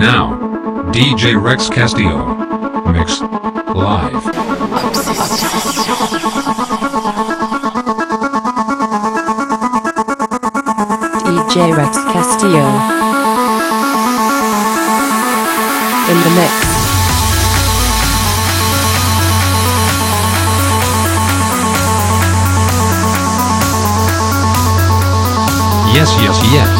Now, DJ Rex Castillo. Mix. Live. DJ Rex Castillo. In the mix. Yes, yes, yes.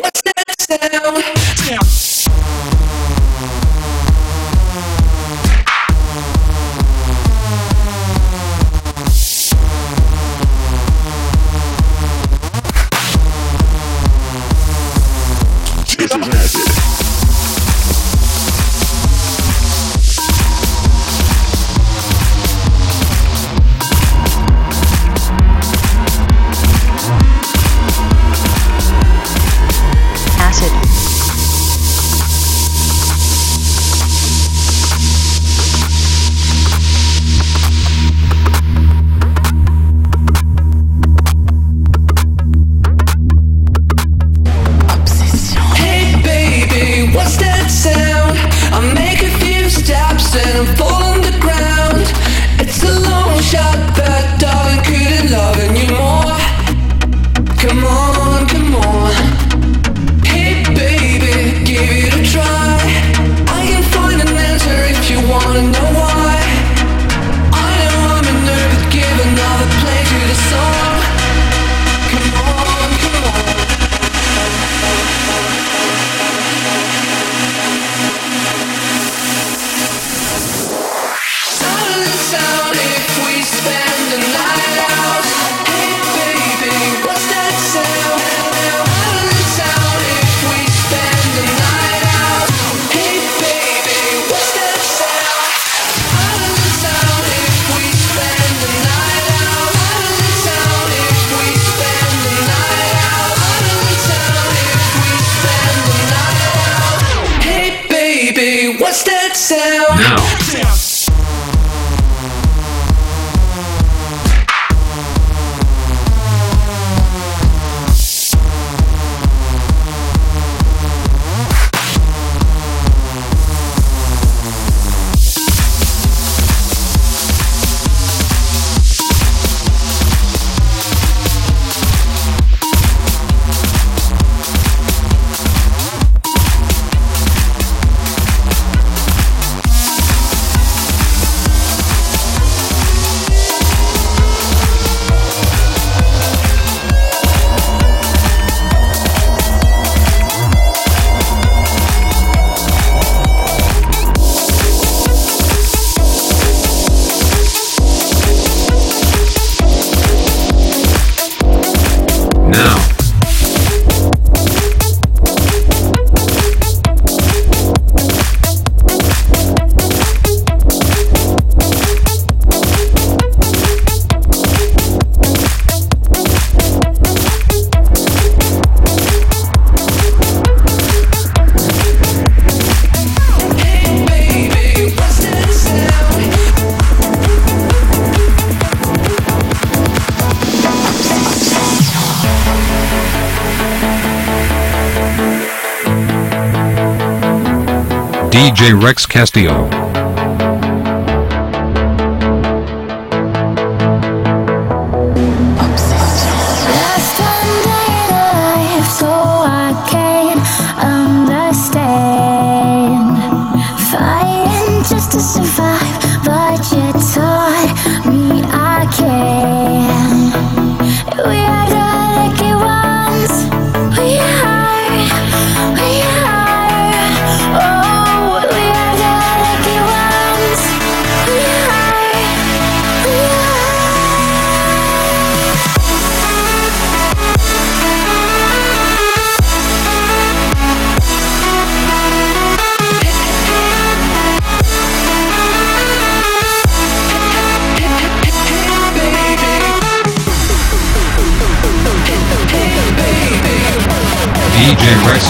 What's that sound? Rex Castillo.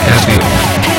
Happy.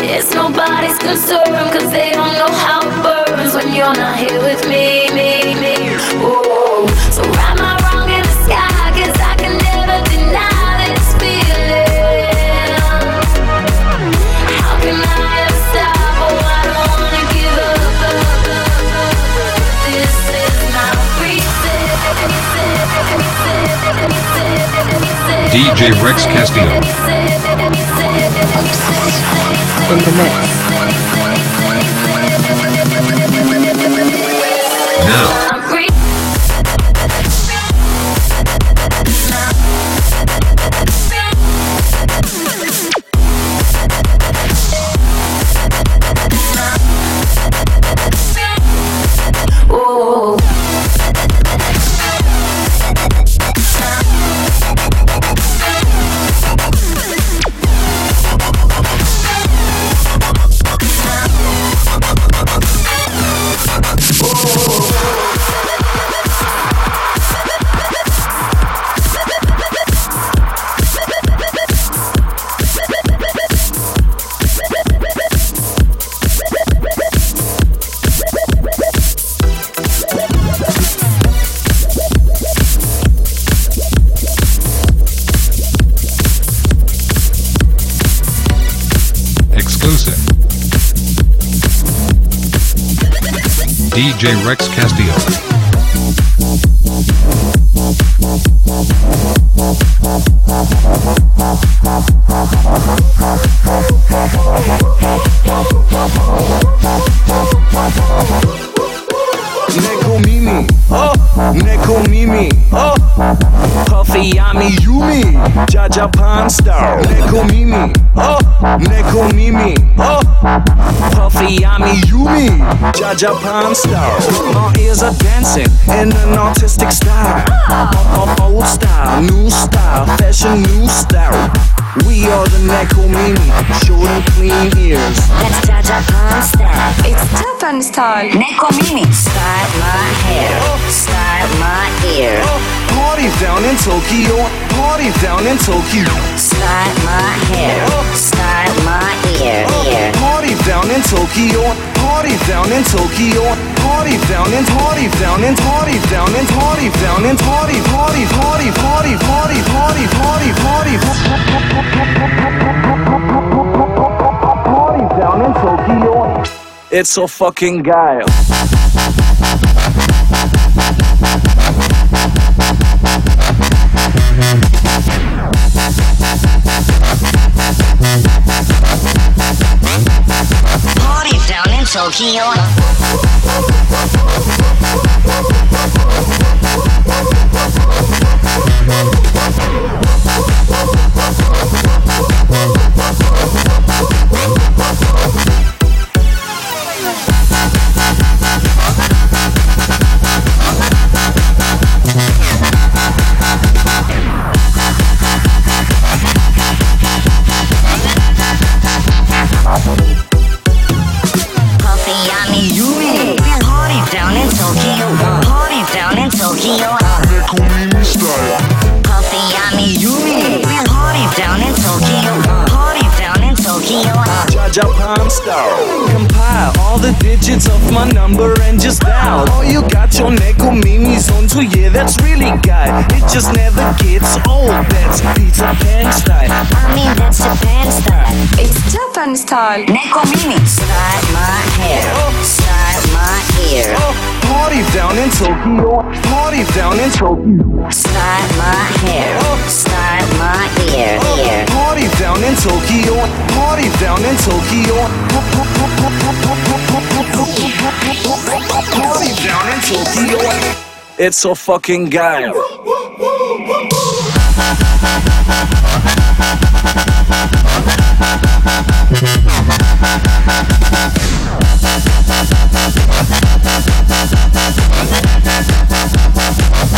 It's nobody's concern, cause they don't know how it burns when you're not here with me. me, me. So write my wrong in the sky, cause I can never deny this feeling. How can I ever stop? Oh, I don't wanna give up. This is. DJ Rex Castillo. In the mix. Now, exclusive. DJ Rex Castillo. Yami Yumi, Jaja Pan Star, Neko Mimi, oh, Neko Mimi, oh, Puffy Yami Yumi, Jaja Pan Star. My ears are dancing in an artistic style, old style, new style, fashion new style. We are the Neko Mimi, short and clean ears. That's Jaja Pan style. It's Japan style. Neko Mimi. Style my hair. Style my ear. Party down in Tokyo, party down in Tokyo. Style my hair. Style my ear. Ear. Party down in Tokyo, party down in Tokyo, party down in party down in party down in party down in party party party party party party party party party down in Tokyo. It's a fucking guile. Party Tokyo. Digits of my number and just dial. Oh, you got your Neko Mimi's on too, yeah, that's really guy. It just never gets old. That's Peter Pan style. I mean that's Japan style. It's Japan style. Neko Mimi. Style my hair. Style my ear. Party down in Tokyo. Party down in Tokyo. Style my hair. Style my ear. Ear. Party down in Tokyo. Party down in Tokyo. Party down in Tokyo. It's so fucking guile.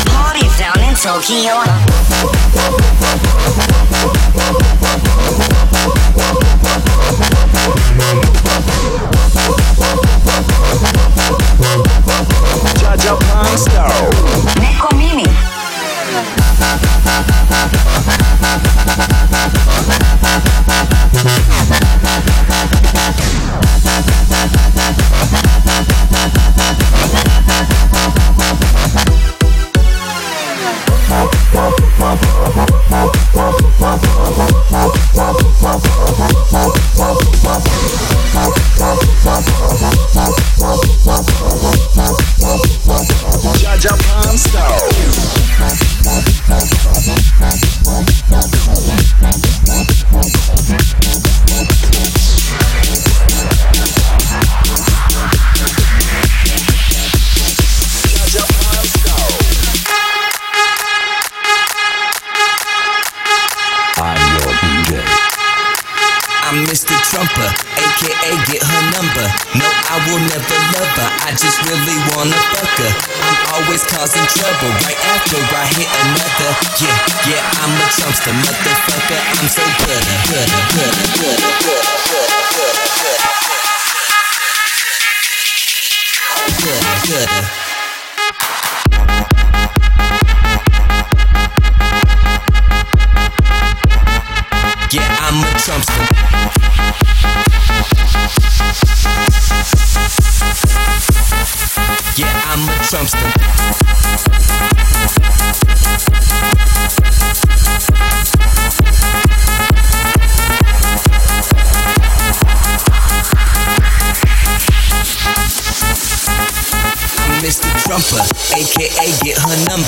Party down in Tokyo. I'm so good, good, good, good, good, good, good, good. Good, good. Yeah, I'm a Trumpsta.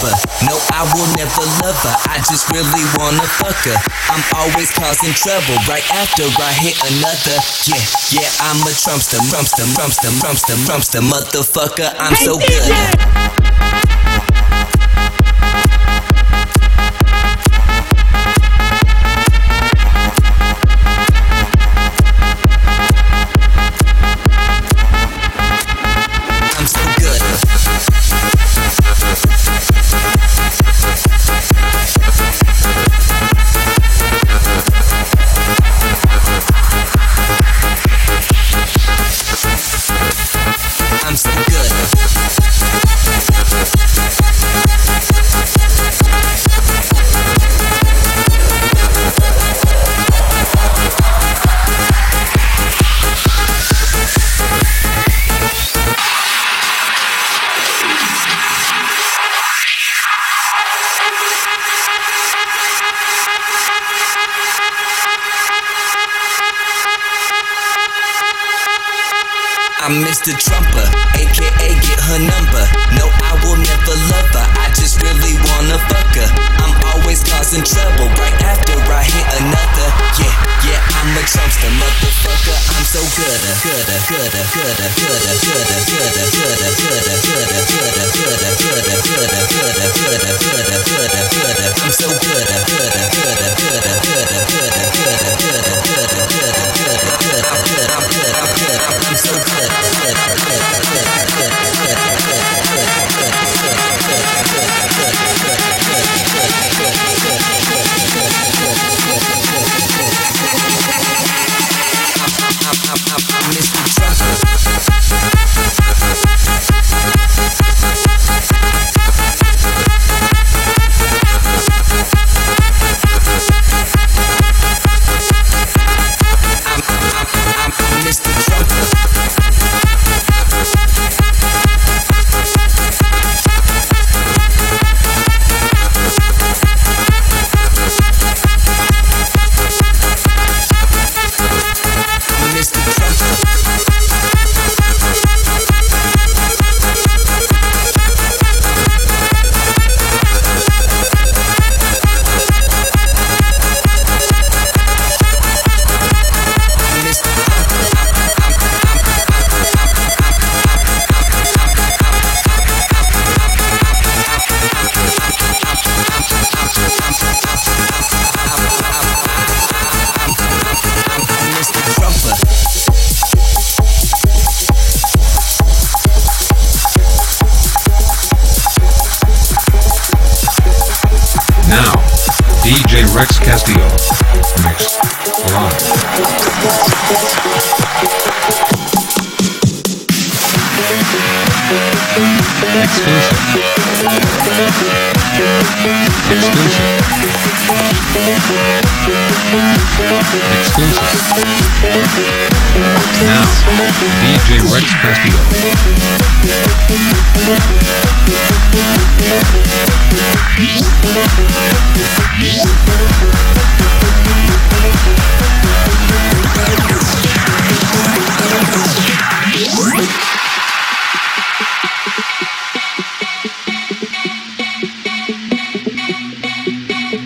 Number. No, I will never love her. I just really wanna fuck her. I'm always causing trouble right after I hit another. Yeah, yeah, I'm a Trumpsta, Trumpsta, Trumpsta, Trumpsta, Trumpsta, motherfucker. I'm so good. I'm Mr. Trumper, aka get her number. No, I will never love her. I just really wanna fuck her. I'm always causing trouble right after I hit another. Yeah, yeah, I'm a Trumpsta, motherfucker. I'm so good, good, good, good, good, good, good, good, good, good, good, good, good, good, good, good, good, good, good. I'm so good, good, good, good, good, good, good, good, good, good, good, good, good. I'm good, I'm good, I'm good, I'm so good. Mr.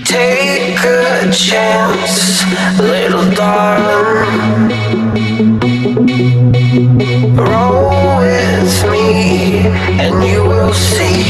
Take a chance, little darling. Roll with me, and you will see.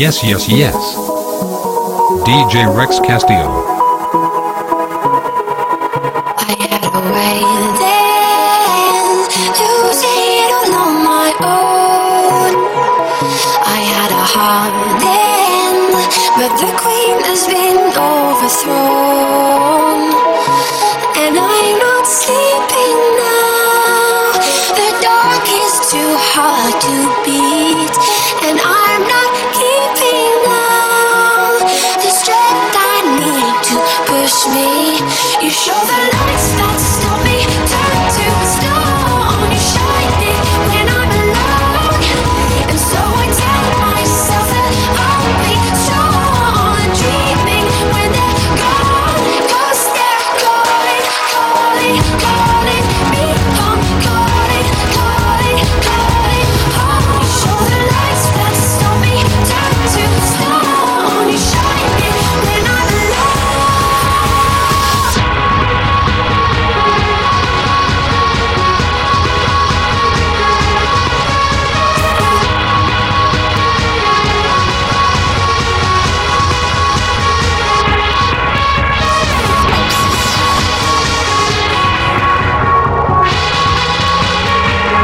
Yes, yes, yes. DJ Rex Castillo. I had a way then to see it all on my own. I had a heart then, but the queen has been overthrown.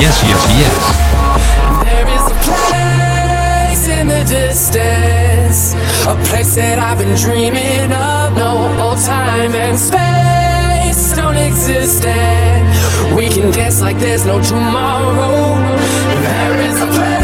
Yes, yes, yes. There is a place in the distance, a place that I've been dreaming of. No time and space don't exist, and we can dance like there's no tomorrow. There is a place.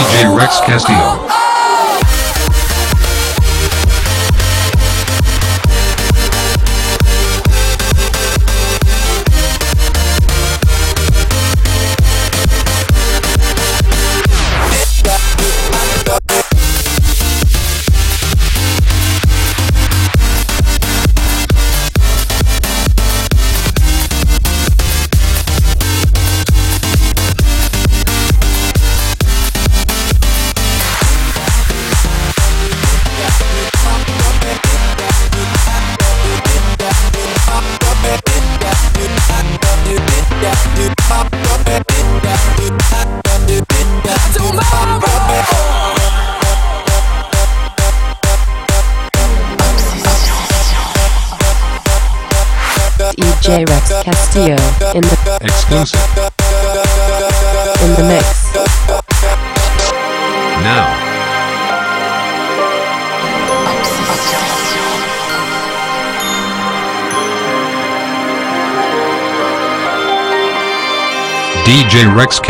DJ Rex Castillo.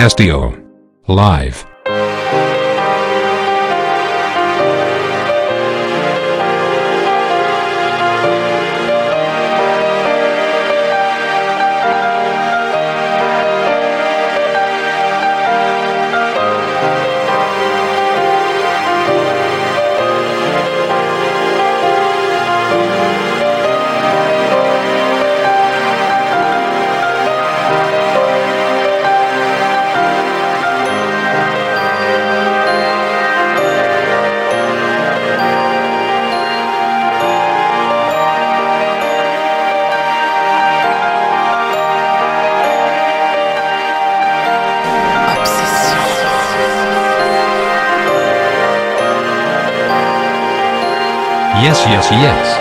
Castillo. Live. Yes, yes,